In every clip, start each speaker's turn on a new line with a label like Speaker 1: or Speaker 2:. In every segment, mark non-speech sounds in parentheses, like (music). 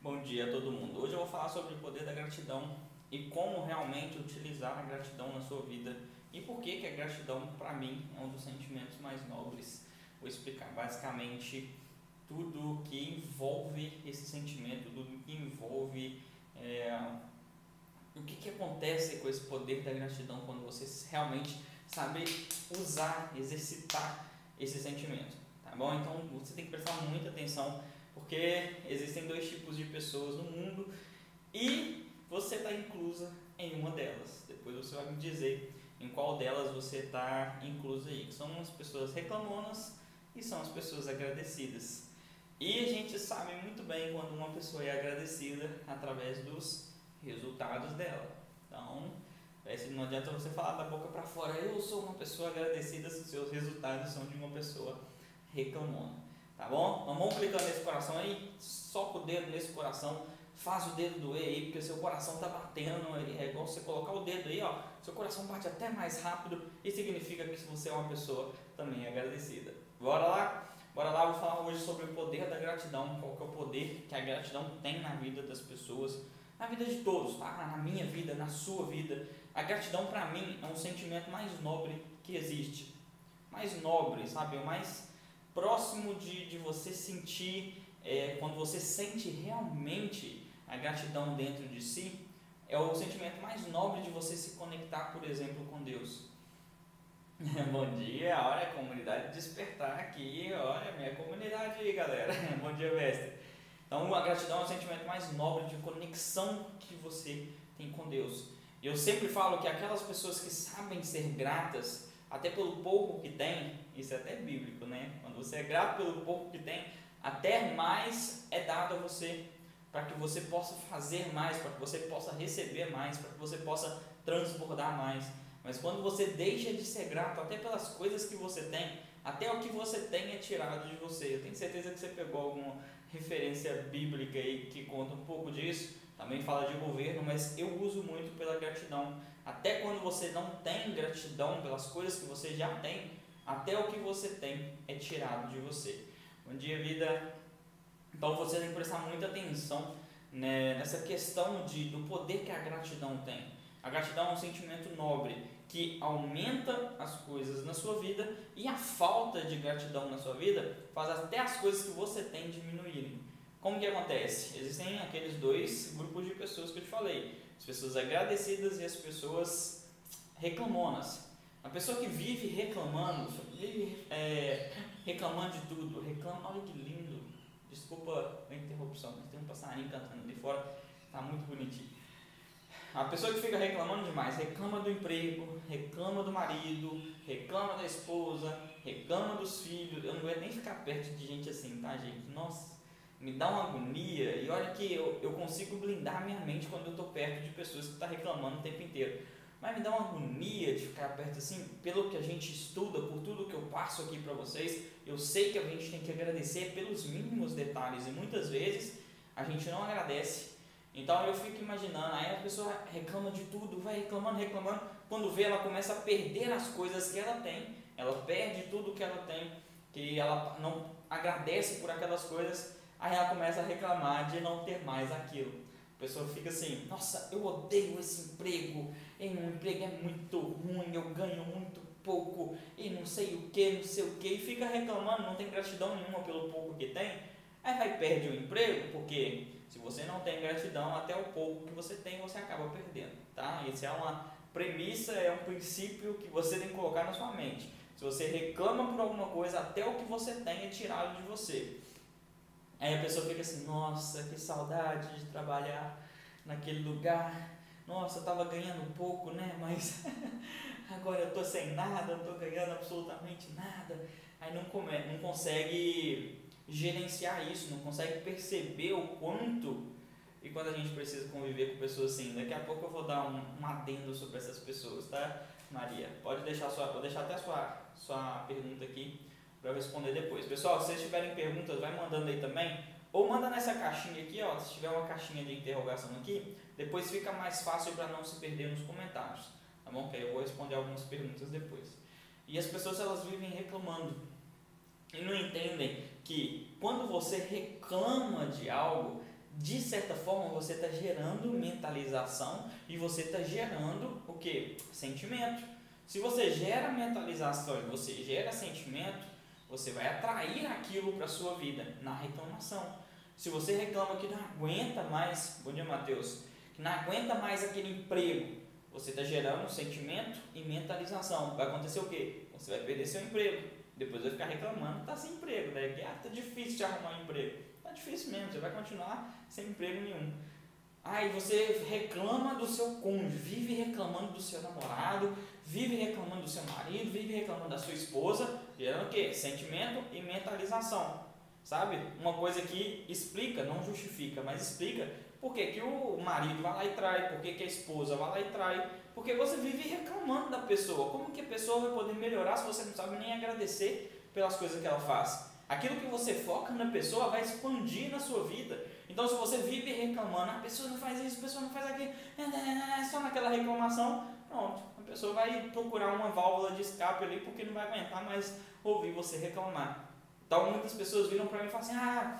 Speaker 1: Bom dia a todo mundo. Hoje eu vou falar sobre o poder da gratidão e como realmente utilizar a gratidão na sua vida e por que, que a gratidão, para mim, é um dos sentimentos mais nobres. Vou explicar basicamente tudo que envolve esse sentimento, tudo que envolve é, o que, que acontece com esse poder da gratidão quando você realmente sabe usar, exercitar esse sentimento, tá bom? Então você tem que prestar muita atenção porque existem dois tipos de pessoas no mundo e você está inclusa em uma delas. Depois você vai me dizer em qual delas você está inclusa aí. São as pessoas reclamonas e são as pessoas agradecidas. E a gente sabe muito bem quando uma pessoa é agradecida através dos resultados dela. Então, não adianta você falar da boca para fora, eu sou uma pessoa agradecida se os seus resultados são de uma pessoa reclamona. Tá bom? Então vamos clicando nesse coração aí, soca o dedo nesse coração, faz o dedo doer aí, porque seu coração tá batendo, é igual você colocar o dedo aí, ó, seu coração bate até mais rápido e significa que você é uma pessoa também agradecida. Bora lá? Bora lá, vou falar hoje sobre o poder da gratidão, qual que é o poder que a gratidão tem na vida das pessoas, na vida de todos, tá? Na minha vida, na sua vida. A gratidão para mim é um sentimento mais nobre que existe. Mais nobre, sabe? O mais próximo de, de você sentir, é, quando você sente realmente a gratidão dentro de si, é o sentimento mais nobre de você se conectar, por exemplo, com Deus. (laughs) Bom dia, olha a comunidade despertar aqui, olha a minha comunidade aí, galera. (laughs) Bom dia, mestre. Então, a gratidão é o sentimento mais nobre de conexão que você tem com Deus. Eu sempre falo que aquelas pessoas que sabem ser gratas, até pelo pouco que tem, isso é até bíblico, né? Quando você é grato pelo pouco que tem, até mais é dado a você, para que você possa fazer mais, para que você possa receber mais, para que você possa transbordar mais. Mas quando você deixa de ser grato até pelas coisas que você tem, até o que você tem é tirado de você. Eu tenho certeza que você pegou alguma referência bíblica aí que conta um pouco disso. Também fala de governo, mas eu uso muito pela gratidão. Até quando você não tem gratidão pelas coisas que você já tem, até o que você tem é tirado de você. Bom dia, vida. Então você tem que prestar muita atenção né, nessa questão de, do poder que a gratidão tem. A gratidão é um sentimento nobre que aumenta as coisas na sua vida e a falta de gratidão na sua vida faz até as coisas que você tem diminuírem. Como que acontece? Existem aqueles dois grupos de pessoas que eu te falei as pessoas agradecidas e as pessoas reclamonas. A pessoa que vive reclamando, vive é, reclamando de tudo, reclama, olha que lindo, desculpa a interrupção, mas tem um passarinho cantando ali fora, tá muito bonitinho. A pessoa que fica reclamando demais, reclama do emprego, reclama do marido, reclama da esposa, reclama dos filhos. Eu não aguento nem ficar perto de gente assim, tá, gente? Nossa, me dá uma agonia. E olha que eu, eu consigo blindar minha mente quando eu estou perto de pessoas que estão tá reclamando o tempo inteiro. Mas me dá uma agonia de ficar perto assim, pelo que a gente estuda, por tudo que eu passo aqui para vocês. Eu sei que a gente tem que agradecer pelos mínimos detalhes e muitas vezes a gente não agradece. Então eu fico imaginando, aí a pessoa reclama de tudo, vai reclamando, reclamando. Quando vê, ela começa a perder as coisas que ela tem, ela perde tudo que ela tem, que ela não agradece por aquelas coisas Aí ela começa a reclamar de não ter mais aquilo. A pessoa fica assim, nossa, eu odeio esse emprego, e um emprego é muito ruim, eu ganho muito pouco, e não sei o que, não sei o que, e fica reclamando, não tem gratidão nenhuma pelo pouco que tem. Aí vai perder o emprego, porque se você não tem gratidão, até o pouco que você tem, você acaba perdendo, tá? Isso é uma premissa, é um princípio que você tem que colocar na sua mente. Se você reclama por alguma coisa, até o que você tem é tirado de você. Aí a pessoa fica assim, nossa, que saudade de trabalhar naquele lugar. Nossa, eu estava ganhando pouco, né? Mas (laughs) agora eu tô sem nada, não tô ganhando absolutamente nada. Aí não, come, não consegue gerenciar isso, não consegue perceber o quanto. E quando a gente precisa conviver com pessoas assim, daqui a pouco eu vou dar um, um adendo sobre essas pessoas, tá? Maria, pode deixar sua, pode deixar até a sua, sua pergunta aqui para responder depois. Pessoal, se vocês tiverem perguntas, vai mandando aí também. Ou manda nessa caixinha aqui, ó, se tiver uma caixinha de interrogação aqui, depois fica mais fácil para não se perder nos comentários, tá bom? Que aí eu vou responder algumas perguntas depois. E as pessoas elas vivem reclamando e não entendem que quando você reclama de algo, de certa forma você está gerando mentalização e você está gerando o que? Sentimento. Se você gera mentalização e você gera sentimento, você vai atrair aquilo para a sua vida na reclamação. Se você reclama que não aguenta mais, bom dia Mateus, que não aguenta mais aquele emprego, você está gerando sentimento e mentalização. Vai acontecer o quê? Você vai perder seu emprego. Depois vai ficar reclamando, está sem emprego, né? Que ah, tá difícil de arrumar um emprego. Tá difícil mesmo, você vai continuar sem emprego nenhum. Aí você reclama do seu cônjuge, vive reclamando do seu namorado, vive reclamando do seu marido, vive reclamando da sua esposa, gerando o quê? Sentimento e mentalização. Sabe? Uma coisa que explica, não justifica, mas explica por que, que o marido vai lá e trai, por que, que a esposa vai lá e trai, porque você vive reclamando da pessoa. Como que a pessoa vai poder melhorar se você não sabe nem agradecer pelas coisas que ela faz? Aquilo que você foca na pessoa vai expandir na sua vida. Então, se você vive reclamando, a pessoa não faz isso, a pessoa não faz aquilo, é, é, é, só naquela reclamação, pronto, a pessoa vai procurar uma válvula de escape ali porque não vai aguentar mais ouvir você reclamar. Então, muitas pessoas viram para mim e falam assim: ah,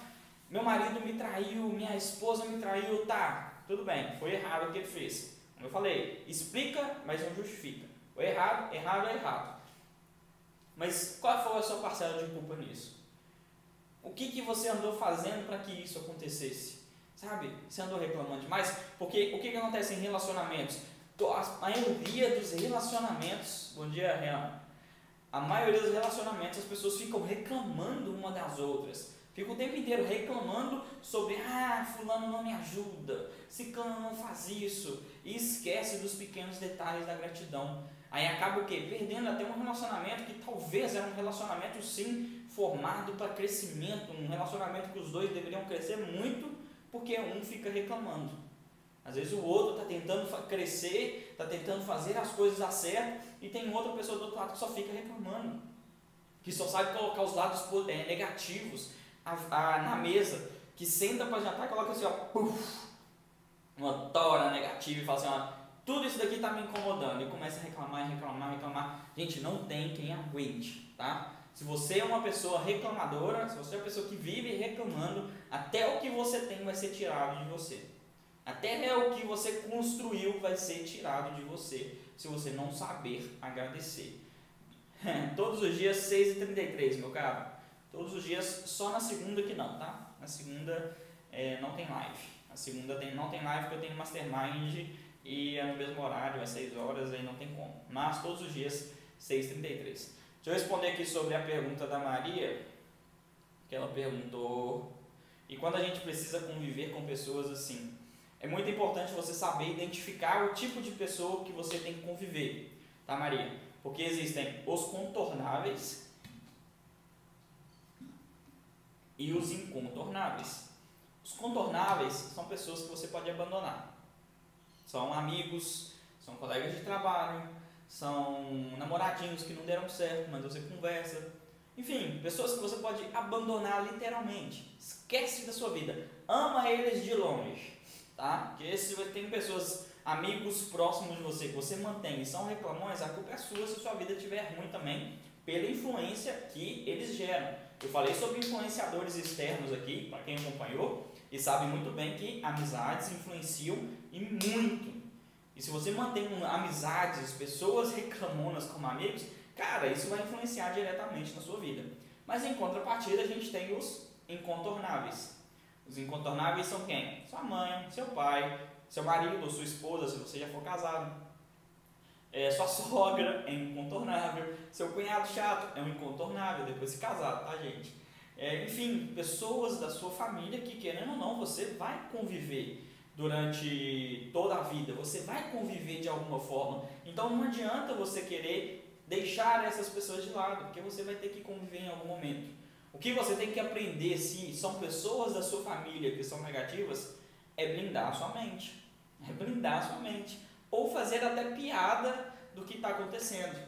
Speaker 1: meu marido me traiu, minha esposa me traiu, tá, tudo bem, foi errado o que ele fez. Como eu falei, explica, mas não justifica. O errado, errado é errado. Mas qual foi a sua parcela de culpa nisso? O que, que você andou fazendo para que isso acontecesse? Sabe? Você andou reclamando demais? Porque o que, que acontece em relacionamentos? A maioria dos relacionamentos, bom dia, Renan. A maioria dos relacionamentos as pessoas ficam reclamando uma das outras. Fica o tempo inteiro reclamando sobre, ah, fulano não me ajuda, ciclano não faz isso, e esquece dos pequenos detalhes da gratidão. Aí acaba o quê? Perdendo até um relacionamento que talvez era um relacionamento sim formado para crescimento, um relacionamento que os dois deveriam crescer muito, porque um fica reclamando. Às vezes o outro está tentando crescer, está tentando fazer as coisas dar certo, e tem outra pessoa do outro lado que só fica reclamando, que só sabe colocar os lados é, negativos a, a, na mesa, que senta para jantar e coloca assim, ó, puff, uma tora negativa e fala assim, ó, tudo isso daqui está me incomodando, e começa a reclamar, reclamar, reclamar. Gente, não tem quem aguente, tá? Se você é uma pessoa reclamadora, se você é uma pessoa que vive reclamando, até o que você tem vai ser tirado de você. Até o que você construiu vai ser tirado de você, se você não saber agradecer. (laughs) Todos os dias 6h33, meu caro. Todos os dias, só na segunda que não, tá? Na segunda é, não tem live. Na segunda tem, não tem live porque eu tenho mastermind e é no mesmo horário, às 6 horas, aí não tem como. Mas todos os dias, 6h33. Deixa eu responder aqui sobre a pergunta da Maria, que ela perguntou. E quando a gente precisa conviver com pessoas assim, é muito importante você saber identificar o tipo de pessoa que você tem que conviver, tá, Maria? Porque existem os contornáveis e os incontornáveis. Os contornáveis são pessoas que você pode abandonar. São amigos, são colegas de trabalho, são namoradinhos que não deram certo, mas você conversa. Enfim, pessoas que você pode abandonar literalmente. Esquece da sua vida. Ama eles de longe, tá? Porque se você tem pessoas, amigos próximos de você que você mantém e são reclamões, a culpa é sua se sua vida estiver ruim também, pela influência que eles geram. Eu falei sobre influenciadores externos aqui, para quem acompanhou, e sabe muito bem que amizades influenciam e muito e se você mantém amizades, pessoas reclamonas como amigos, cara, isso vai influenciar diretamente na sua vida. Mas em contrapartida, a gente tem os incontornáveis. Os incontornáveis são quem? Sua mãe, seu pai, seu marido ou sua esposa, se você já for casado. É, sua (laughs) sogra é incontornável. Seu cunhado chato é um incontornável depois de casado, tá, gente? É, enfim, pessoas da sua família que, querendo ou não, você vai conviver durante toda a vida, você vai conviver de alguma forma. Então não adianta você querer deixar essas pessoas de lado, porque você vai ter que conviver em algum momento. O que você tem que aprender, se são pessoas da sua família que são negativas, é blindar a sua mente. É blindar a sua mente. Ou fazer até piada do que está acontecendo.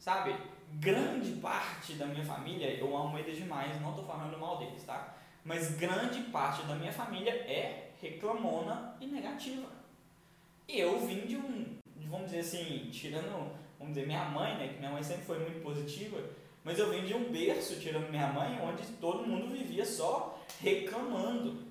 Speaker 1: Sabe? Grande parte da minha família, eu amo eles demais, não estou falando mal deles, tá? Mas grande parte da minha família é reclamona e negativa. E eu vim de um, vamos dizer assim, tirando, vamos dizer, minha mãe, né, que minha mãe sempre foi muito positiva, mas eu vim de um berço, tirando minha mãe, onde todo mundo vivia só reclamando.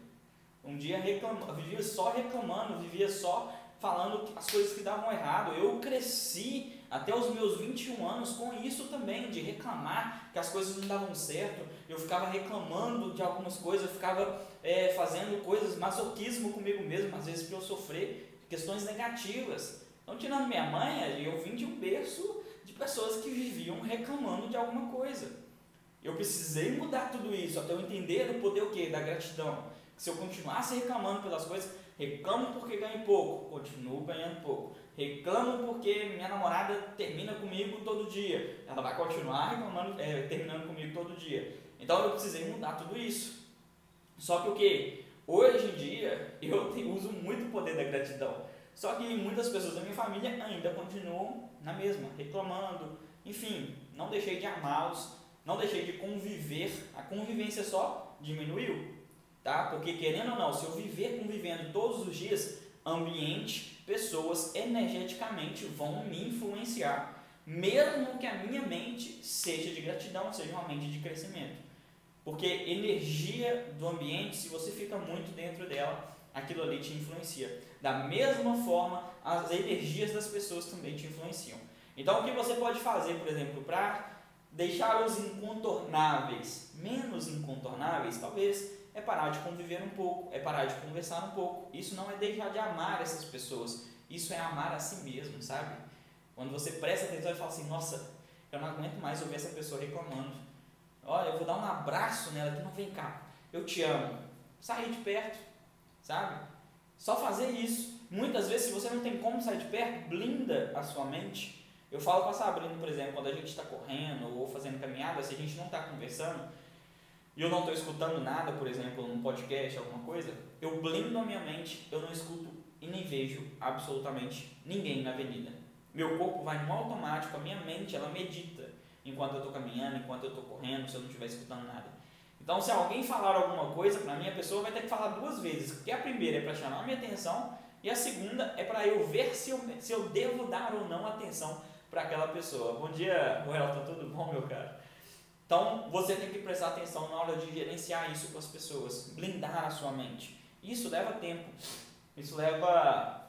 Speaker 1: Um dia reclama, vivia só reclamando, vivia só falando as coisas que davam errado. Eu cresci até os meus 21 anos com isso também, de reclamar que as coisas não davam certo. Eu ficava reclamando de algumas coisas, eu ficava é, fazendo coisas, masoquismo comigo mesmo, às vezes para eu sofrer questões negativas. Então, tirando minha mãe, eu vim de um berço de pessoas que viviam reclamando de alguma coisa. Eu precisei mudar tudo isso até eu entender o poder o quê? Da gratidão. Se eu continuasse reclamando pelas coisas, reclamo porque ganho pouco, continuo ganhando pouco. Reclamo porque minha namorada termina comigo todo dia, ela vai continuar reclamando, é, terminando comigo todo dia. Então eu precisei mudar tudo isso. Só que o que? Hoje em dia (laughs) eu uso muito o poder da gratidão. Só que muitas pessoas da minha família ainda continuam na mesma, reclamando. Enfim, não deixei de amá-los, não deixei de conviver. A convivência só diminuiu tá? Porque querendo ou não, se eu viver convivendo todos os dias, ambiente, pessoas energeticamente vão me influenciar, mesmo que a minha mente seja de gratidão, seja uma mente de crescimento. Porque energia do ambiente, se você fica muito dentro dela, aquilo ali te influencia. Da mesma forma, as energias das pessoas também te influenciam. Então, o que você pode fazer, por exemplo, para deixar os incontornáveis menos incontornáveis, talvez é parar de conviver um pouco, é parar de conversar um pouco. Isso não é deixar de amar essas pessoas, isso é amar a si mesmo, sabe? Quando você presta atenção e fala assim, nossa, eu não aguento mais ouvir essa pessoa reclamando. Olha, eu vou dar um abraço nela que não vem cá, eu te amo. Sair de perto, sabe? Só fazer isso. Muitas vezes, se você não tem como sair de perto, blinda a sua mente. Eu falo com a Sabrina, por exemplo, quando a gente está correndo ou fazendo caminhada, se a gente não está conversando, e eu não estou escutando nada, por exemplo, num podcast, alguma coisa, eu blindo a minha mente, eu não escuto e nem vejo absolutamente ninguém na avenida. Meu corpo vai no automático, a minha mente ela medita enquanto eu estou caminhando, enquanto eu estou correndo, se eu não estiver escutando nada. Então, se alguém falar alguma coisa para mim, a pessoa vai ter que falar duas vezes, porque a primeira é para chamar a minha atenção e a segunda é para eu ver se eu, se eu devo dar ou não atenção para aquela pessoa. Bom dia, Roel, tá tudo bom, meu cara? Então, você tem que prestar atenção na hora de gerenciar isso com as pessoas, blindar a sua mente. Isso leva tempo, isso leva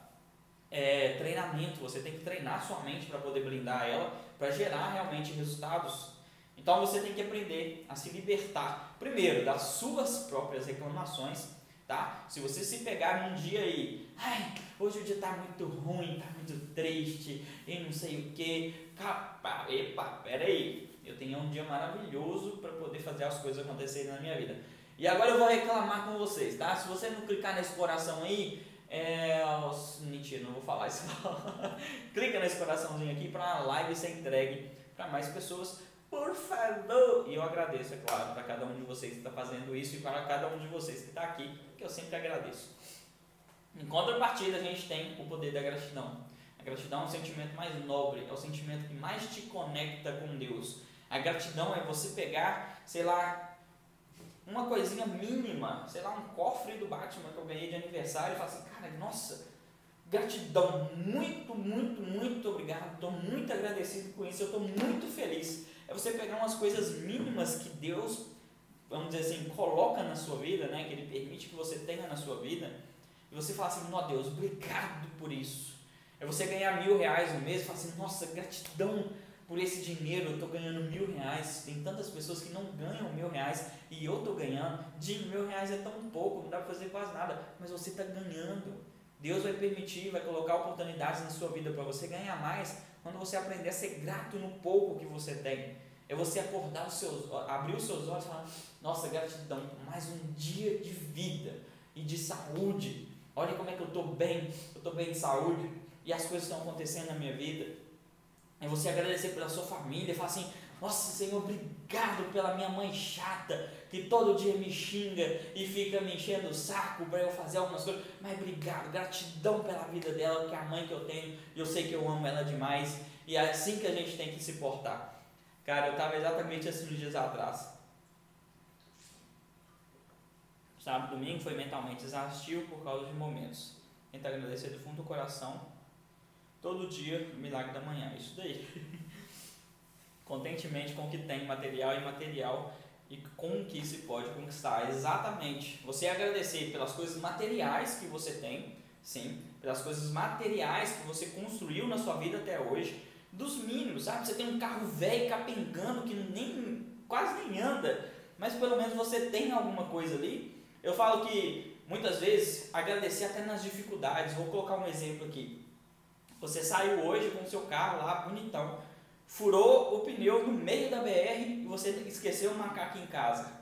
Speaker 1: é, treinamento. Você tem que treinar sua mente para poder blindar ela, para gerar realmente resultados. Então, você tem que aprender a se libertar, primeiro, das suas próprias reclamações. Tá? Se você se pegar num dia aí, ai, hoje o dia está muito ruim, está muito triste, e não sei o que, capa, epa, peraí, eu tenha um dia maravilhoso para poder fazer as coisas acontecerem na minha vida. E agora eu vou reclamar com vocês, tá? Se você não clicar nesse coração aí, é... Mentira, não vou falar isso (laughs) Clica nesse coraçãozinho aqui para a live ser entregue para mais pessoas, por favor. E eu agradeço, é claro, para cada um de vocês que está fazendo isso e para cada um de vocês que está aqui, que eu sempre agradeço. Em contrapartida, a gente tem o poder da gratidão. A gratidão é um sentimento mais nobre, é o sentimento que mais te conecta com Deus. A gratidão é você pegar, sei lá, uma coisinha mínima, sei lá, um cofre do Batman que eu ganhei de aniversário e falar assim, cara, nossa, gratidão, muito, muito, muito obrigado, estou muito agradecido com isso, eu estou muito feliz. É você pegar umas coisas mínimas que Deus, vamos dizer assim, coloca na sua vida, né, que Ele permite que você tenha na sua vida, e você fala assim, ó Deus, obrigado por isso. É você ganhar mil reais no mês e falar assim, nossa, gratidão por esse dinheiro eu estou ganhando mil reais. Tem tantas pessoas que não ganham mil reais e eu estou ganhando. De mil reais é tão pouco, não dá para fazer quase nada, mas você está ganhando. Deus vai permitir, vai colocar oportunidades na sua vida para você ganhar mais quando você aprender a ser grato no pouco que você tem. É você acordar os seus, abrir os seus olhos e falar: Nossa, gratidão, mais um dia de vida e de saúde. Olha como é que eu estou bem, eu estou bem de saúde e as coisas estão acontecendo na minha vida. É você agradecer pela sua família, falar assim: Nossa, Senhor, obrigado pela minha mãe chata, que todo dia me xinga e fica me enchendo o saco para eu fazer algumas coisas. Mas obrigado, gratidão pela vida dela, que é a mãe que eu tenho, e eu sei que eu amo ela demais. E é assim que a gente tem que se portar. Cara, eu estava exatamente assim uns dias atrás. Sábado, domingo foi mentalmente exaustivo por causa de momentos. Tenta agradecer do fundo do coração Todo dia, o milagre da manhã, isso daí. (laughs) Contentemente com o que tem, material e imaterial. E como que se pode conquistar? Exatamente. Você agradecer pelas coisas materiais que você tem, sim, pelas coisas materiais que você construiu na sua vida até hoje, dos mínimos, sabe? Você tem um carro velho capengando que nem quase nem anda, mas pelo menos você tem alguma coisa ali. Eu falo que muitas vezes agradecer até nas dificuldades. Vou colocar um exemplo aqui. Você saiu hoje com o seu carro lá bonitão, furou o pneu no meio da BR e você esqueceu o macaco em casa.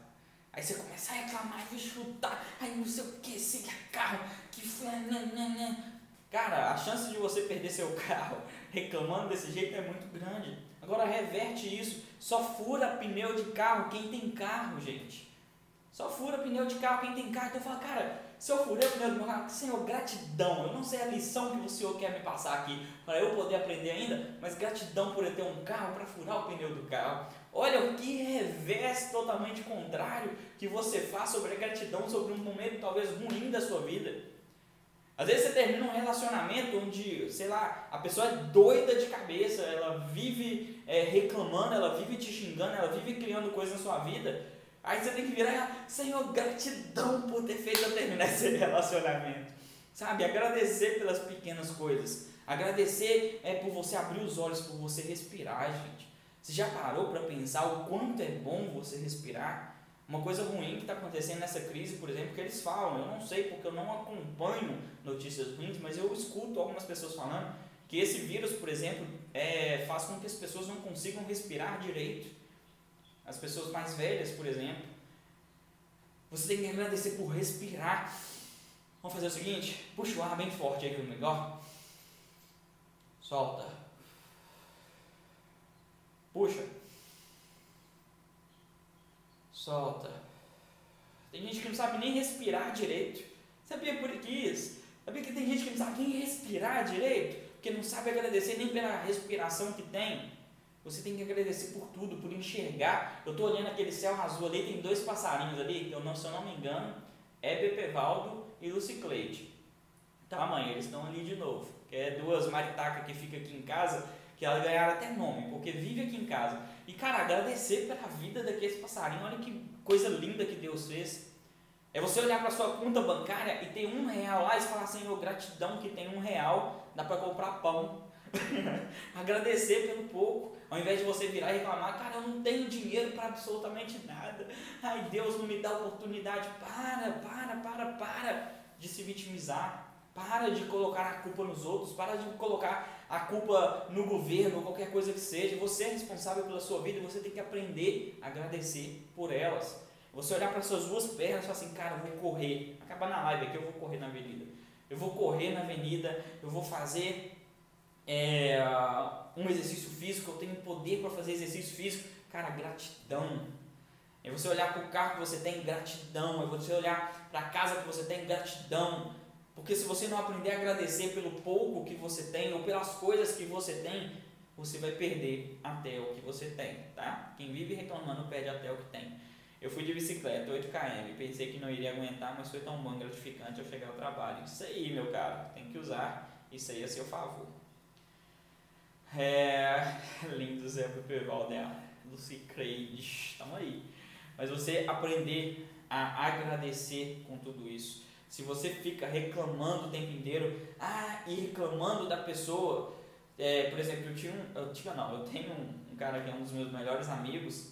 Speaker 1: Aí você começa a reclamar, vou chutar, aí não sei o que, esse carro, que né. Cara, a chance de você perder seu carro (laughs) reclamando desse jeito é muito grande. Agora reverte isso, só fura pneu de carro quem tem carro, gente. Só fura pneu de carro quem tem carro. Então fala, cara, se eu furei o meu carro, Senhor, gratidão. Eu não sei a lição que o Senhor quer me passar aqui para eu poder aprender ainda, mas gratidão por eu ter um carro para furar o pneu do carro. Olha o que revés totalmente contrário que você faz sobre a gratidão, sobre um momento talvez ruim da sua vida. Às vezes você termina um relacionamento onde, sei lá, a pessoa é doida de cabeça, ela vive é, reclamando, ela vive te xingando, ela vive criando coisas na sua vida. Aí você tem que virar, Senhor, gratidão por ter feito eu terminar esse (laughs) relacionamento. Sabe? Agradecer pelas pequenas coisas. Agradecer é por você abrir os olhos, por você respirar, gente. Você já parou para pensar o quanto é bom você respirar? Uma coisa ruim que está acontecendo nessa crise, por exemplo, que eles falam, eu não sei porque eu não acompanho notícias ruins, mas eu escuto algumas pessoas falando que esse vírus, por exemplo, é, faz com que as pessoas não consigam respirar direito. As pessoas mais velhas, por exemplo. Você tem que agradecer por respirar. Vamos fazer o seguinte: puxa o ar bem forte aí comigo, ó. Solta. Puxa. Solta. Tem gente que não sabe nem respirar direito. Sabia por que isso? Sabia que tem gente que não sabe nem respirar direito? Porque não sabe agradecer nem pela respiração que tem. Você tem que agradecer por tudo, por enxergar. Eu estou olhando aquele céu azul ali, tem dois passarinhos ali, eu não, se eu não me engano, é Bepevaldo e Lucicleide. Tá, mãe? Eles estão ali de novo. É duas maritacas que ficam aqui em casa, que elas ganharam até nome, porque vive aqui em casa. E, cara, agradecer pela vida daqueles passarinhos, olha que coisa linda que Deus fez. É você olhar para sua conta bancária e ter um real lá e falar, Senhor, gratidão que tem um real, dá para comprar pão. (laughs) Agradecer pelo pouco, ao invés de você virar e reclamar, cara, eu não tenho dinheiro para absolutamente nada. Ai, Deus não me dá oportunidade. Para, para, para, para de se vitimizar. Para de colocar a culpa nos outros, para de colocar a culpa no governo, qualquer coisa que seja. Você é responsável pela sua vida e você tem que aprender a agradecer por elas. Você olhar para suas duas pernas e falar assim, cara, eu vou correr. Acaba na live aqui, eu vou correr na avenida. Eu vou correr na avenida, eu vou fazer é, um exercício físico, eu tenho poder para fazer exercício físico. Cara, gratidão. É você olhar para o carro que você tem, gratidão. É você olhar para a casa que você tem, gratidão. Porque se você não aprender a agradecer pelo pouco que você tem ou pelas coisas que você tem, você vai perder até o que você tem, tá? Quem vive reclamando perde até o que tem. Eu fui de bicicleta, 8 km, pensei que não iria aguentar, mas foi tão bom, gratificante eu chegar ao trabalho. Isso aí, meu caro, tem que usar isso aí a seu favor. É, (laughs) lindo Zé Peval, né? Lucy Craig, estamos aí. Mas você aprender a agradecer com tudo isso. Se você fica reclamando o tempo inteiro, ah, e reclamando da pessoa, é, por exemplo, eu tinha um, eu tinha não, eu tenho um, um cara que é um dos meus melhores amigos,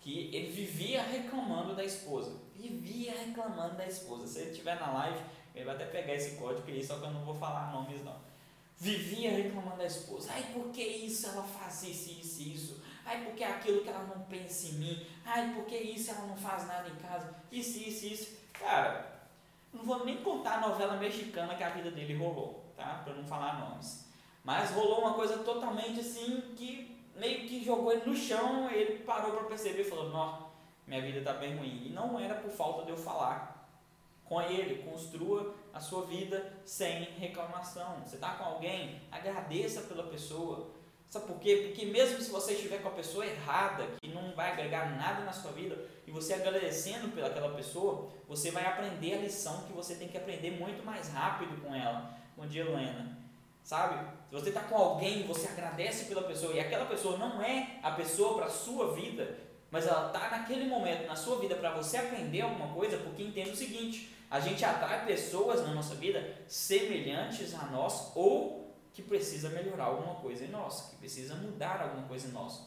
Speaker 1: que ele vivia reclamando da esposa. Vivia reclamando da esposa. Se ele estiver na live, ele vai até pegar esse código aí, só que eu não vou falar nomes não. Vivia reclamando da esposa. Ai, por que isso ela faz isso, isso, isso? Ai, por que aquilo que ela não pensa em mim? Ai, por que isso ela não faz nada em casa? Isso, isso, isso. Cara, não vou nem contar a novela mexicana que a vida dele rolou, tá? Para não falar nomes. Mas rolou uma coisa totalmente assim que meio que jogou ele no chão, ele parou para perceber e falou: "Não, minha vida está bem ruim". E não era por falta de eu falar com ele, construa a sua vida sem reclamação. Você está com alguém, agradeça pela pessoa. Sabe por quê? Porque mesmo se você estiver com a pessoa errada, que não vai agregar nada na sua vida, e você agradecendo pelaquela pessoa, você vai aprender a lição que você tem que aprender muito mais rápido com ela. Bom dia, Luena. Sabe? Se você está com alguém, você agradece pela pessoa, e aquela pessoa não é a pessoa para a sua vida, mas ela está naquele momento na sua vida para você aprender alguma coisa, porque entenda o seguinte: a gente atrai pessoas na nossa vida semelhantes a nós ou que precisa melhorar alguma coisa em nós, que precisa mudar alguma coisa em nós.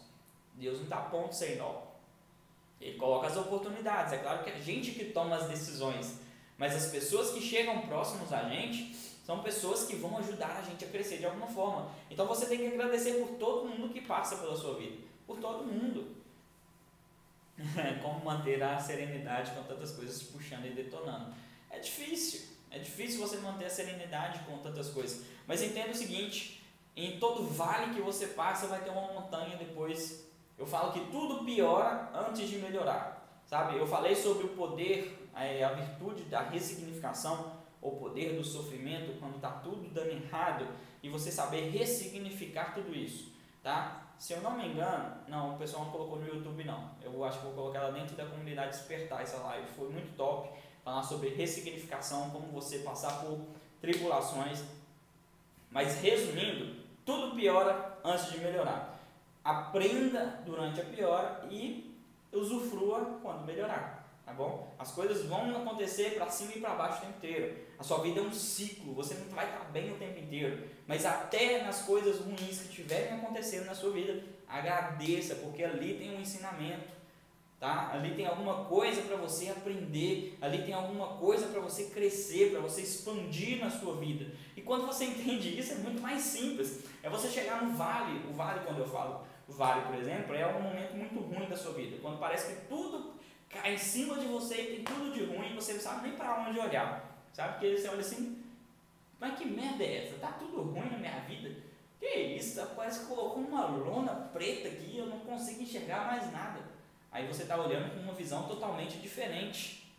Speaker 1: Deus não está ponto sem nó. Ele coloca as oportunidades. É claro que é a gente que toma as decisões, mas as pessoas que chegam próximos a gente são pessoas que vão ajudar a gente a crescer de alguma forma. Então você tem que agradecer por todo mundo que passa pela sua vida, por todo mundo. (laughs) Como manter a serenidade com tantas coisas puxando e detonando? É difícil. É difícil você manter a serenidade com tantas coisas. Mas entenda o seguinte: em todo vale que você passa, vai ter uma montanha depois. Eu falo que tudo piora antes de melhorar. Sabe? Eu falei sobre o poder, é, a virtude da ressignificação, o poder do sofrimento quando está tudo dando errado e você saber ressignificar tudo isso. Tá? Se eu não me engano, não, o pessoal não colocou no YouTube não. Eu acho que vou colocar ela dentro da comunidade Despertar essa live. Foi muito top falar sobre ressignificação, como você passar por tribulações. Mas resumindo, tudo piora antes de melhorar. Aprenda durante a piora e usufrua quando melhorar, tá bom? As coisas vão acontecer para cima e para baixo o tempo inteiro. A sua vida é um ciclo, você não vai estar bem o tempo inteiro. Mas até nas coisas ruins que estiverem acontecendo na sua vida, agradeça, porque ali tem um ensinamento. Tá? Ali tem alguma coisa para você aprender, ali tem alguma coisa para você crescer, para você expandir na sua vida. E quando você (laughs) entende isso, é muito mais simples. É você chegar no vale. O vale, quando eu falo vale, por exemplo, é um momento muito ruim da sua vida. Quando parece que tudo cai em cima de você e tem tudo de ruim, você não sabe nem para onde olhar. Sabe? Porque você olha assim, mas que merda é essa? Tá tudo ruim na minha vida? Que isso? Parece que colocou uma lona preta aqui eu não consigo enxergar mais nada. Aí você está olhando com uma visão totalmente diferente.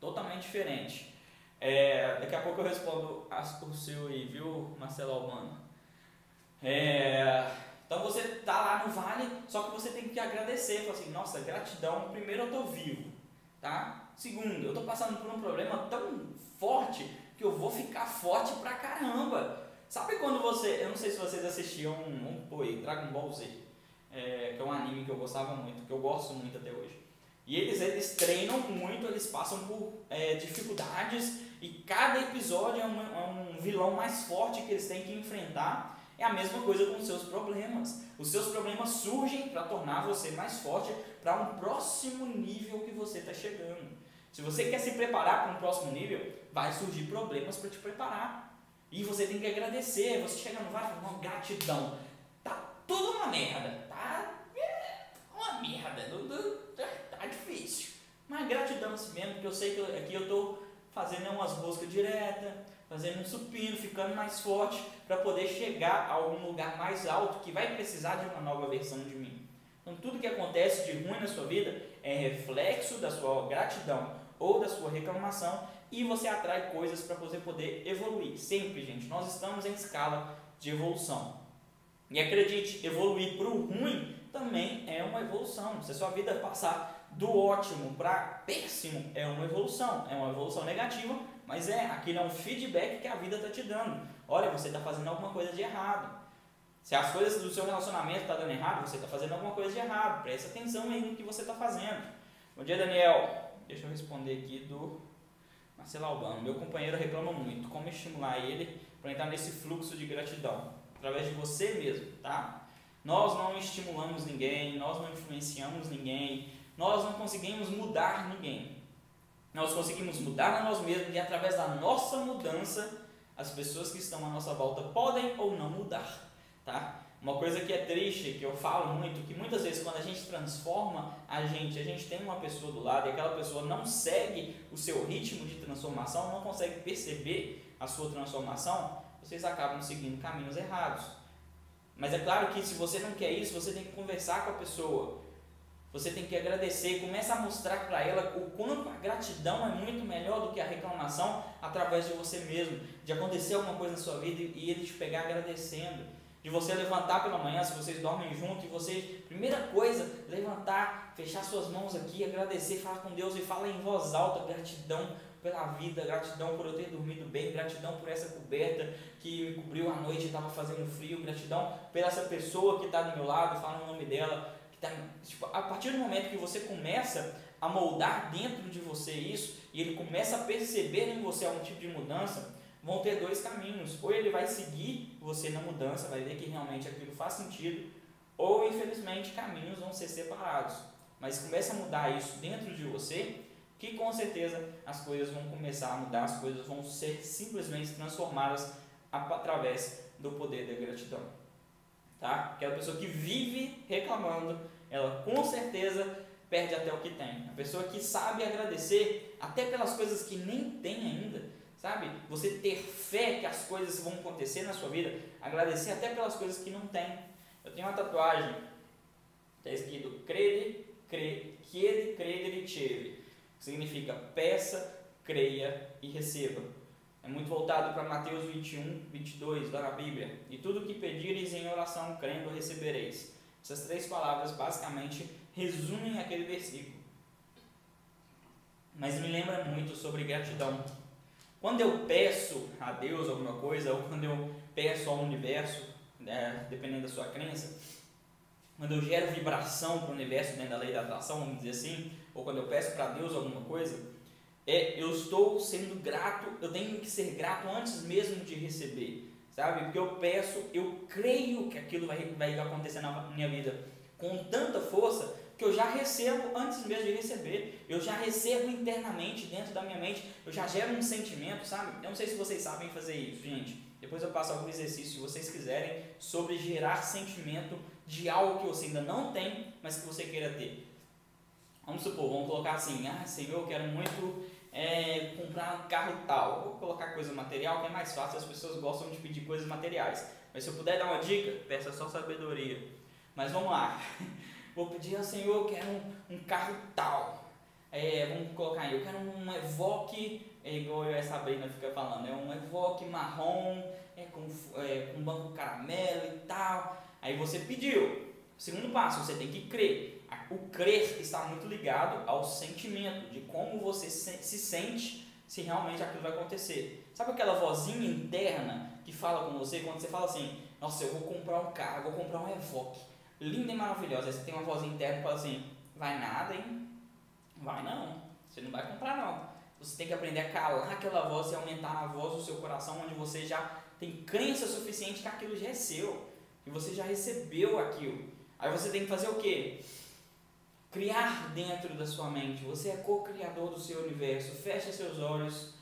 Speaker 1: Totalmente diferente. É, daqui a pouco eu respondo as por seu aí, viu, Marcelo Albano? É, então você está lá no vale, só que você tem que agradecer. Falar assim, nossa, gratidão. Primeiro eu estou vivo, tá? Segundo, eu estou passando por um problema tão forte que eu vou ficar forte pra caramba. Sabe quando você, eu não sei se vocês assistiam um, um, um Dragon Ball Z é, que é um anime que eu gostava muito, que eu gosto muito até hoje. E eles, eles treinam muito, eles passam por é, dificuldades e cada episódio é um, é um vilão mais forte que eles têm que enfrentar. É a mesma coisa com os seus problemas. Os seus problemas surgem para tornar você mais forte para um próximo nível que você está chegando. Se você quer se preparar para um próximo nível, vai surgir problemas para te preparar. E você tem que agradecer. Você chega no vale e fala, gratidão. Tá tudo uma merda merda, não, não, tá difícil. Mas gratidão assim mesmo, porque eu sei que eu, aqui eu estou fazendo umas roscas diretas, fazendo um supino, ficando mais forte para poder chegar a algum lugar mais alto que vai precisar de uma nova versão de mim. Então tudo que acontece de ruim na sua vida é reflexo da sua gratidão ou da sua reclamação e você atrai coisas para você poder evoluir. Sempre, gente, nós estamos em escala de evolução. E acredite, evoluir para o ruim também é uma evolução. Se a sua vida passar do ótimo para péssimo, é uma evolução. É uma evolução negativa, mas é aquilo é um feedback que a vida está te dando. Olha, você está fazendo alguma coisa de errado. Se as coisas do seu relacionamento estão tá dando errado, você está fazendo alguma coisa de errado. Presta atenção aí no que você está fazendo. Bom dia, Daniel. Deixa eu responder aqui do Marcelo Albano. Meu companheiro reclama muito. Como estimular ele para entrar nesse fluxo de gratidão? Através de você mesmo, tá? Nós não estimulamos ninguém, nós não influenciamos ninguém, nós não conseguimos mudar ninguém. Nós conseguimos mudar a nós mesmos e através da nossa mudança, as pessoas que estão à nossa volta podem ou não mudar, tá? Uma coisa que é triste, que eu falo muito, que muitas vezes quando a gente transforma a gente, a gente tem uma pessoa do lado e aquela pessoa não segue o seu ritmo de transformação, não consegue perceber a sua transformação, vocês acabam seguindo caminhos errados. Mas é claro que se você não quer isso, você tem que conversar com a pessoa. Você tem que agradecer, começa a mostrar para ela o quanto a gratidão é muito melhor do que a reclamação através de você mesmo, de acontecer alguma coisa na sua vida e ele te pegar agradecendo, de você levantar pela manhã, se vocês dormem junto, e você, primeira coisa, levantar, fechar suas mãos aqui, agradecer, falar com Deus e fala em voz alta gratidão pela vida, gratidão por eu ter dormido bem, gratidão por essa coberta que me cobriu à noite e estava fazendo frio, gratidão pela essa pessoa que está do meu lado, fala o nome dela, que tá, tipo, a partir do momento que você começa a moldar dentro de você isso e ele começa a perceber em você algum tipo de mudança, vão ter dois caminhos. Ou ele vai seguir você na mudança, vai ver que realmente aquilo faz sentido, ou infelizmente caminhos vão ser separados. Mas começa a mudar isso dentro de você, que com certeza as coisas vão começar a mudar, as coisas vão ser simplesmente transformadas através do poder da gratidão. Tá? Aquela pessoa que vive reclamando, ela com certeza perde até o que tem. A pessoa que sabe agradecer, até pelas coisas que nem tem ainda, sabe? Você ter fé que as coisas vão acontecer na sua vida, agradecer até pelas coisas que não tem. Eu tenho uma tatuagem, está escrito crede, cre, chiede, credere, riceve. Significa peça, creia e receba. É muito voltado para Mateus 21, 22, lá na Bíblia. E tudo que pedires em oração, crendo, recebereis. Essas três palavras basicamente resumem aquele versículo. Mas me lembra muito sobre gratidão. Quando eu peço a Deus alguma coisa, ou quando eu peço ao universo, né, dependendo da sua crença, quando eu gero vibração para o universo dentro da lei da atração, vamos dizer assim, ou quando eu peço para Deus alguma coisa, é, eu estou sendo grato, eu tenho que ser grato antes mesmo de receber, sabe? Porque eu peço, eu creio que aquilo vai, vai acontecer na minha vida com tanta força que eu já recebo antes mesmo de receber, eu já recebo internamente dentro da minha mente, eu já gero um sentimento, sabe? Eu não sei se vocês sabem fazer isso, gente. Depois eu passo algum exercício, se vocês quiserem, sobre gerar sentimento de algo que você ainda não tem, mas que você queira ter. Vamos supor, vamos colocar assim, ah, Senhor, eu quero muito é, comprar um carro tal. Vou colocar coisa material que é mais fácil, as pessoas gostam de pedir coisas materiais. Mas se eu puder dar uma dica, peça só sabedoria. Mas vamos lá. (laughs) Vou pedir ao Senhor, eu quero um, um carro tal. É, vamos colocar aí, eu quero um Evoque, é igual a Sabrina fica falando, é um Evoque marrom, é, com, é, com banco caramelo e tal. Aí você pediu. Segundo passo, você tem que crer. O crer está muito ligado ao sentimento, de como você se sente se realmente aquilo vai acontecer. Sabe aquela vozinha interna que fala com você quando você fala assim: Nossa, eu vou comprar um carro, vou comprar um Evoque linda e maravilhosa. Aí você tem uma voz interna que fala assim: vai nada, hein? Vai não. Você não vai comprar, não. Você tem que aprender a calar aquela voz e aumentar a voz do seu coração, onde você já tem crença suficiente que aquilo já é seu. E você já recebeu aquilo. Aí você tem que fazer o quê? Criar dentro da sua mente. Você é co-criador do seu universo. Fecha seus olhos.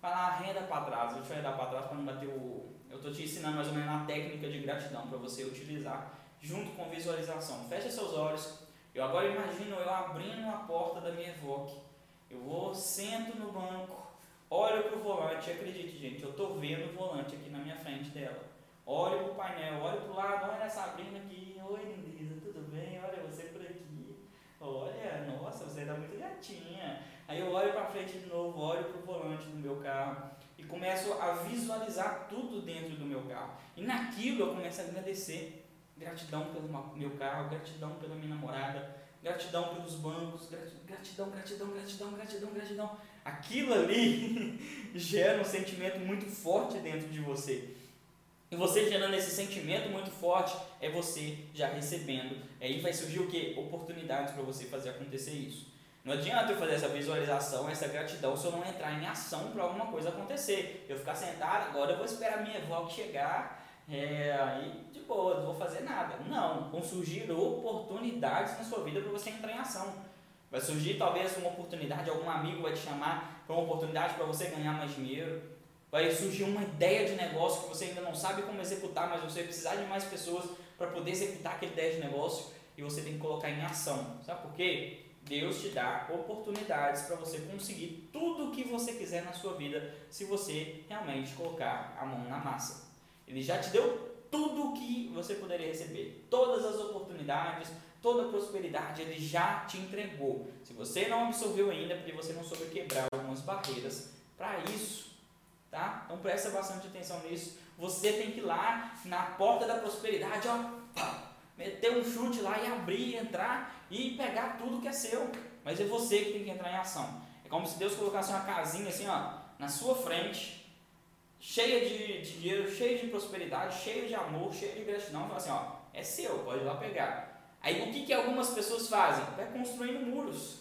Speaker 1: Vai lá, renda para trás. Deixa eu arredar para trás para não bater o. Eu estou te ensinando mais ou menos uma técnica de gratidão para você utilizar junto com visualização. Fecha seus olhos. Eu agora imagino eu abrindo a porta da minha Evoque. Eu vou, sento no banco, olho para o volante. Acredite, gente, eu estou vendo o volante aqui na minha frente dela. Olho para o painel, olho para o lado, olha a Sabrina aqui. Oi, lindeza, tudo bem? Olha você por aqui. Olha, nossa, você está muito gatinha. Aí eu olho para frente de novo, olho para o volante do meu carro e começo a visualizar tudo dentro do meu carro. E naquilo eu começo a agradecer. Gratidão pelo meu carro, gratidão pela minha namorada, gratidão pelos bancos, gratidão, gratidão, gratidão, gratidão, gratidão. Aquilo ali (laughs) gera um sentimento muito forte dentro de você. E você gerando esse sentimento muito forte, é você já recebendo. Aí vai surgir o que? Oportunidades para você fazer acontecer isso. Não adianta eu fazer essa visualização, essa gratidão, se eu não entrar em ação para alguma coisa acontecer. Eu ficar sentado, agora eu vou esperar minha avó chegar é, aí de boa, não vou fazer nada. Não, vão surgir oportunidades na sua vida para você entrar em ação. Vai surgir talvez uma oportunidade, algum amigo vai te chamar para uma oportunidade para você ganhar mais dinheiro. Vai surgir uma ideia de negócio que você ainda não sabe como executar, mas você vai precisar de mais pessoas para poder executar aquela ideia de negócio e você tem que colocar em ação. Sabe por quê? Deus te dá oportunidades para você conseguir tudo o que você quiser na sua vida se você realmente colocar a mão na massa. Ele já te deu tudo o que você poderia receber, todas as oportunidades, toda a prosperidade, ele já te entregou. Se você não absorveu ainda, porque você não soube quebrar algumas barreiras para isso, tá? Então presta bastante atenção nisso. Você tem que ir lá na porta da prosperidade, ó, meter um chute lá e abrir, entrar e pegar tudo que é seu. Mas é você que tem que entrar em ação. É como se Deus colocasse uma casinha assim, ó, na sua frente cheia de, dinheiro, cheia de prosperidade, cheia de amor, cheia de gratidão, fala assim, ó, é seu, pode ir lá pegar. Aí o que, que algumas pessoas fazem? Vai construindo muros.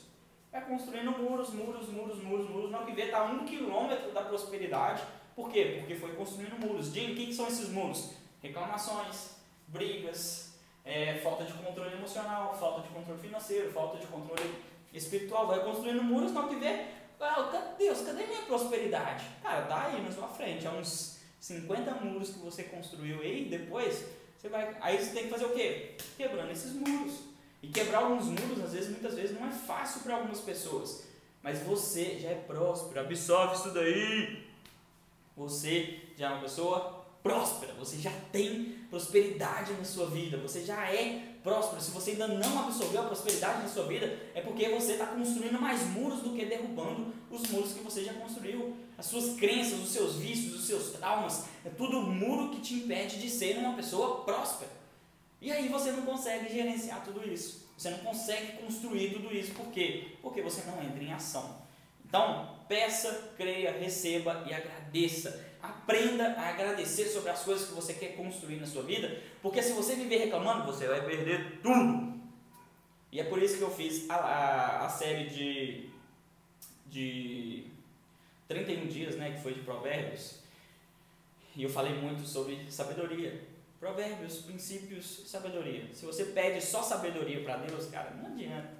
Speaker 1: Vai construindo muros, muros, muros, muros, muros. Não que vê está um quilômetro da prosperidade. Por quê? Porque foi construindo muros. Jim, o que, são esses muros? Reclamações, brigas, é, falta de controle emocional, falta de controle financeiro, falta de controle espiritual. Vai construindo muros, não que vê. Ah, Deus, cadê minha prosperidade? Cara, tá aí na sua frente. Há uns 50 muros que você construiu aí, depois você vai, aí você tem que fazer o quê? Quebrando esses muros. E quebrar alguns muros, às vezes, muitas vezes, não é fácil para algumas pessoas. Mas você já é próspero, absorve isso daí. Você já é uma pessoa próspera, você já tem prosperidade na sua vida, você já é próspero. Se você ainda não absorveu a prosperidade na sua vida, é porque você está construindo mais muros do que derrubando os muros que você já construiu. As suas crenças, os seus vícios, os seus traumas, é tudo muro que te impede de ser uma pessoa próspera. E aí você não consegue gerenciar tudo isso. Você não consegue construir tudo isso. Por quê? Porque você não entra em ação. Então, peça, creia, receba e agradeça. Aprenda a agradecer sobre as coisas que você quer construir na sua vida, porque se você viver reclamando, você vai perder tudo. E é por isso que eu fiz a, a, a série de, de 31 dias, né, que foi de provérbios, e eu falei muito sobre sabedoria. Provérbios, princípios, sabedoria. Se você pede só sabedoria para Deus, cara, não adianta.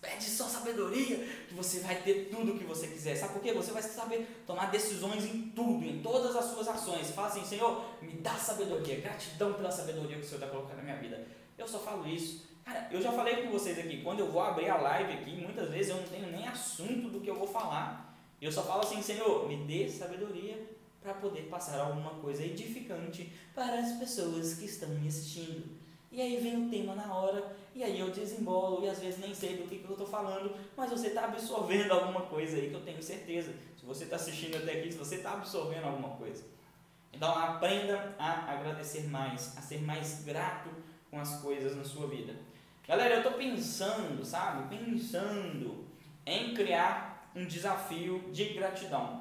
Speaker 1: Pede só sabedoria que você vai ter tudo o que você quiser. Sabe por quê? Você vai saber tomar decisões em tudo, em todas as suas ações. Fala assim, Senhor, me dá sabedoria, gratidão pela sabedoria que o Senhor está colocando na minha vida. Eu só falo isso. Cara, eu já falei com vocês aqui, quando eu vou abrir a live aqui, muitas vezes eu não tenho nem assunto do que eu vou falar. Eu só falo assim, Senhor, me dê sabedoria para poder passar alguma coisa edificante para as pessoas que estão me assistindo. E aí vem o tema na hora, e aí eu desembolo, e às vezes nem sei do que, que eu estou falando, mas você está absorvendo alguma coisa aí que eu tenho certeza. Se você está assistindo até aqui, se você está absorvendo alguma coisa. Então aprenda a agradecer mais, a ser mais grato com as coisas na sua vida. Galera, eu estou pensando, sabe? Pensando em criar um desafio de gratidão.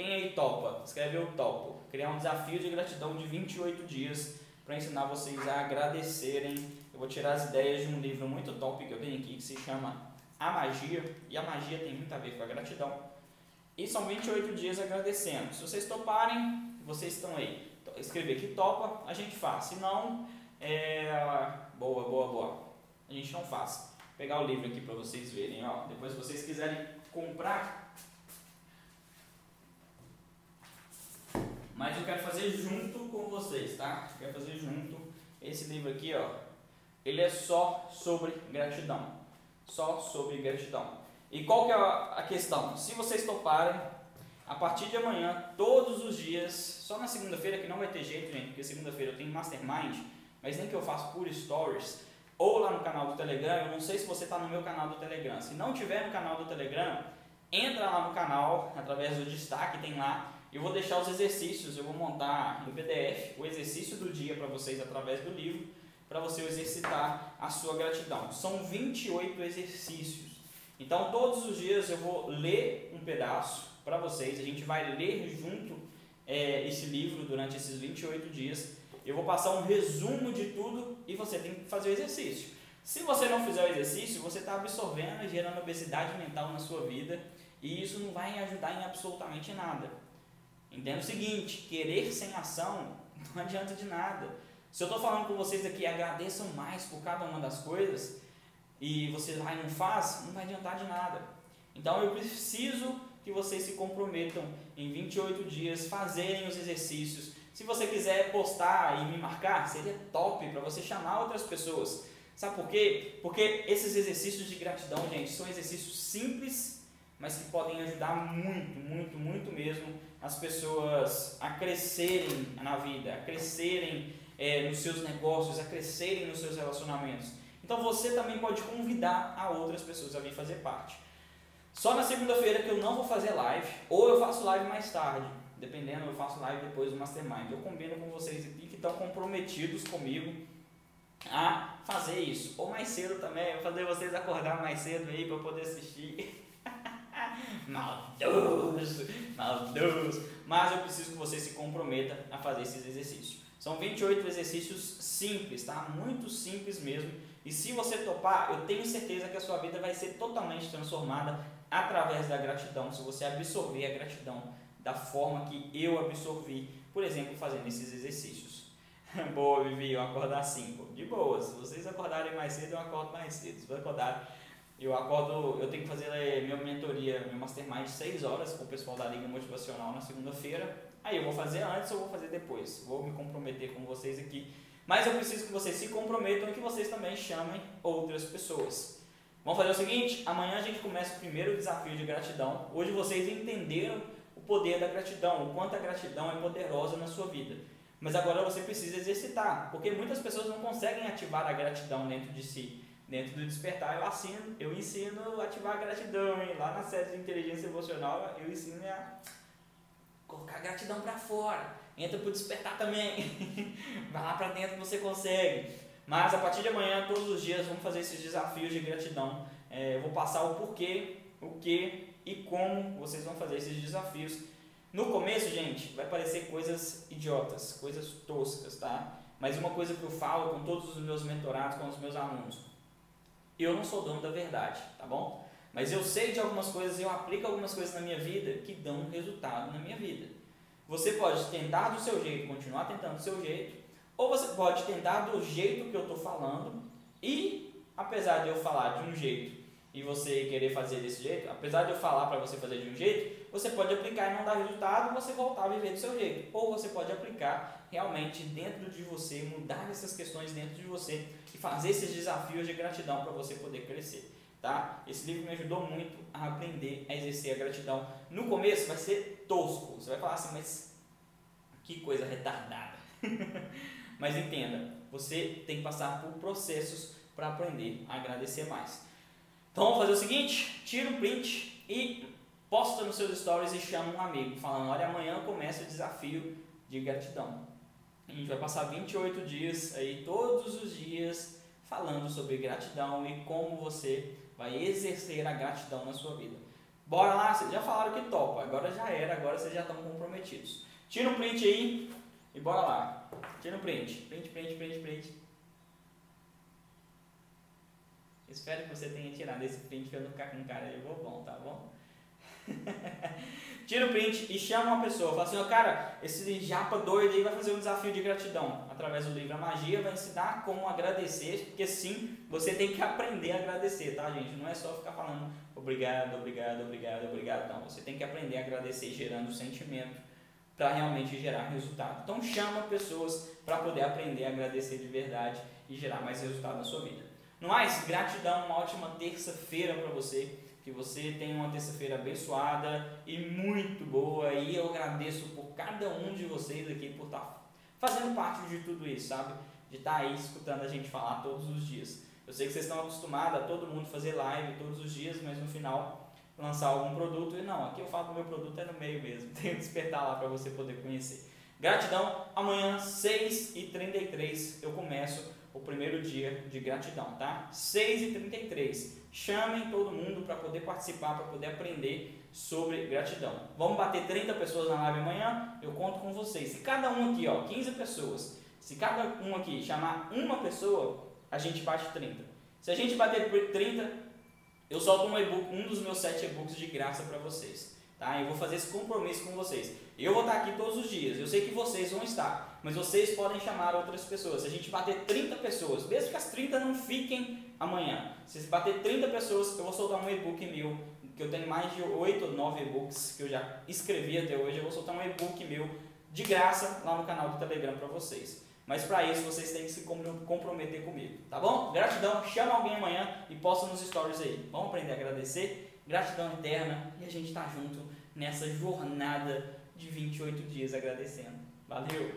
Speaker 1: Quem aí topa? Escreve eu topo. Criar um desafio de gratidão de 28 dias para ensinar vocês a agradecerem. Eu vou tirar as ideias de um livro muito top que eu tenho aqui que se chama A Magia, e a magia tem muito a ver com a gratidão. E são 28 dias agradecendo. Se vocês toparem, vocês estão aí. Escrever que topa, a gente faz. Se não, é... boa, boa, boa. A gente não faz. Vou pegar o livro aqui para vocês verem. Ó. Depois, se vocês quiserem comprar, Mas eu quero fazer junto com vocês, tá? Eu quero fazer junto. Esse livro aqui, ó, ele é só sobre gratidão. Só sobre gratidão. E qual que é a questão? Se vocês toparem, a partir de amanhã, todos os dias, só na segunda-feira que não vai ter jeito, gente, porque segunda-feira eu tenho mastermind, mas nem que eu faço por stories, ou lá no canal do Telegram, eu não sei se você está no meu canal do Telegram. Se não tiver no canal do Telegram, entra lá no canal, através do destaque, tem lá eu vou deixar os exercícios, eu vou montar no PDF o exercício do dia para vocês através do livro, para você exercitar a sua gratidão. São 28 exercícios. Então, todos os dias eu vou ler um pedaço para vocês, a gente vai ler junto é, esse livro durante esses 28 dias. Eu vou passar um resumo de tudo e você tem que fazer o exercício. Se você não fizer o exercício, você está absorvendo e gerando obesidade mental na sua vida e isso não vai ajudar em absolutamente nada. Entenda o seguinte: querer sem ação não adianta de nada. Se eu estou falando com vocês aqui, agradeçam mais por cada uma das coisas e você vai e não faz, não vai adiantar de nada. Então eu preciso que vocês se comprometam em 28 dias, fazerem os exercícios. Se você quiser postar e me marcar, seria top para você chamar outras pessoas. Sabe por quê? Porque esses exercícios de gratidão, gente, são exercícios simples, mas que podem ajudar muito, muito, muito mesmo as pessoas a crescerem na vida, a crescerem é, nos seus negócios, a crescerem nos seus relacionamentos. Então você também pode convidar a outras pessoas a vir fazer parte. Só na segunda-feira que eu não vou fazer live, ou eu faço live mais tarde, dependendo, eu faço live depois do Mastermind. Eu combino com vocês aqui que estão comprometidos comigo a fazer isso. Ou mais cedo também, fazer vocês acordar mais cedo aí para poder assistir. (laughs) maldoso, maldoso. Mas eu preciso que você se comprometa a fazer esses exercícios. São 28 exercícios simples, tá? Muito simples mesmo, E se você topar, eu tenho certeza que a sua vida vai ser totalmente transformada através da gratidão, se você absorver a gratidão da forma que eu absorvi, por exemplo, fazendo esses exercícios. (laughs) Boa, Vivi, eu acordo às 5. De boa, se vocês acordarem mais cedo, eu acordo mais cedo. Se vocês acordarem, eu acordo, eu tenho que fazer é, minha mentoria, meu mastermind 6 horas com o pessoal da Liga Motivacional na segunda-feira. Aí eu vou fazer antes ou vou fazer depois. Vou me comprometer com vocês aqui. Mas eu preciso que vocês se comprometam e que vocês também chamem outras pessoas. Vamos fazer o seguinte: amanhã a gente começa o primeiro desafio de gratidão. Hoje vocês entenderam o poder da gratidão, o quanto a gratidão é poderosa na sua vida. Mas agora você precisa exercitar, porque muitas pessoas não conseguem ativar a gratidão dentro de si. Dentro do despertar, eu ensino, eu ensino a ativar a gratidão, hein? Lá na série de inteligência emocional, eu ensino a colocar a gratidão para fora. Entra para despertar também. (laughs) Vai lá para dentro que você consegue. Mas a partir de amanhã, todos os dias, vamos fazer esses desafios de gratidão. É, eu vou passar o porquê, o que e como vocês vão fazer esses desafios. No começo, gente, vai parecer coisas idiotas, coisas toscas, tá? Mas uma coisa que eu falo com todos os meus mentorados, com os meus alunos, eu não sou dono da verdade, tá bom? Mas eu sei de algumas coisas, eu aplico algumas coisas na minha vida que dão resultado na minha vida. Você pode tentar do seu jeito, continuar tentando do seu jeito, ou você pode tentar do jeito que eu estou falando e, apesar de eu falar de um jeito e você querer fazer desse jeito, apesar de eu falar para você fazer de um jeito, você pode aplicar e não dar resultado você voltar a viver do seu jeito. Ou você pode aplicar realmente dentro de você, mudar essas questões dentro de você e fazer esses desafios de gratidão para você poder crescer. Tá? Esse livro me ajudou muito a aprender a exercer a gratidão. No começo vai ser tosco, você vai falar assim, mas que coisa retardada. (laughs) mas entenda, você tem que passar por processos para aprender a agradecer mais. Então vamos fazer o seguinte: tira um print e posta nos seus stories e chama um amigo, falando: olha, amanhã começa o desafio de gratidão. A gente vai passar 28 dias aí, todos os dias, falando sobre gratidão e como você vai exercer a gratidão na sua vida. Bora lá, vocês já falaram que topa, agora já era, agora vocês já estão comprometidos. Tira um print aí e bora lá. Tira um print, print, print, print, print. Espero que você tenha tirado esse print para eu não ficar com cara de bobão, tá bom? (laughs) Tira o print e chama uma pessoa. Fala assim, ó, cara, esse japa doido aí vai fazer um desafio de gratidão. Através do livro A Magia, vai ensinar como agradecer, porque sim, você tem que aprender a agradecer, tá, gente? Não é só ficar falando obrigado, obrigado, obrigado, obrigado. Não, você tem que aprender a agradecer gerando sentimento para realmente gerar resultado. Então chama pessoas para poder aprender a agradecer de verdade e gerar mais resultado na sua vida. No mais, gratidão, uma ótima terça-feira para você que você tenha uma terça-feira abençoada e muito boa. E eu agradeço por cada um de vocês aqui por estar tá fazendo parte de tudo isso, sabe? De estar tá aí escutando a gente falar todos os dias. Eu sei que vocês estão acostumados a todo mundo fazer live todos os dias, mas no final lançar algum produto. E não, aqui eu falo que o meu produto é no meio mesmo. (laughs) Tem que despertar lá para você poder conhecer. Gratidão. Amanhã, 6h33, eu começo o primeiro dia de gratidão, tá? 6h33. Chamem todo mundo para poder participar, para poder aprender sobre gratidão. Vamos bater 30 pessoas na live amanhã? Eu conto com vocês. Se cada um aqui, ó, 15 pessoas, se cada um aqui chamar uma pessoa, a gente bate 30. Se a gente bater 30, eu solto um e-book, um dos meus sete e-books de graça para vocês. Tá? Eu vou fazer esse compromisso com vocês. Eu vou estar aqui todos os dias. Eu sei que vocês vão estar, mas vocês podem chamar outras pessoas. Se a gente bater 30 pessoas, mesmo que as 30 não fiquem amanhã. Se bater 30 pessoas, eu vou soltar um e-book meu, que eu tenho mais de 8 ou 9 e-books que eu já escrevi até hoje. Eu vou soltar um e-book meu de graça lá no canal do Telegram para vocês. Mas para isso vocês têm que se comprometer comigo, tá bom? Gratidão, chama alguém amanhã e posta nos stories aí. Vamos aprender a agradecer, gratidão eterna e a gente tá junto nessa jornada de 28 dias agradecendo. Valeu!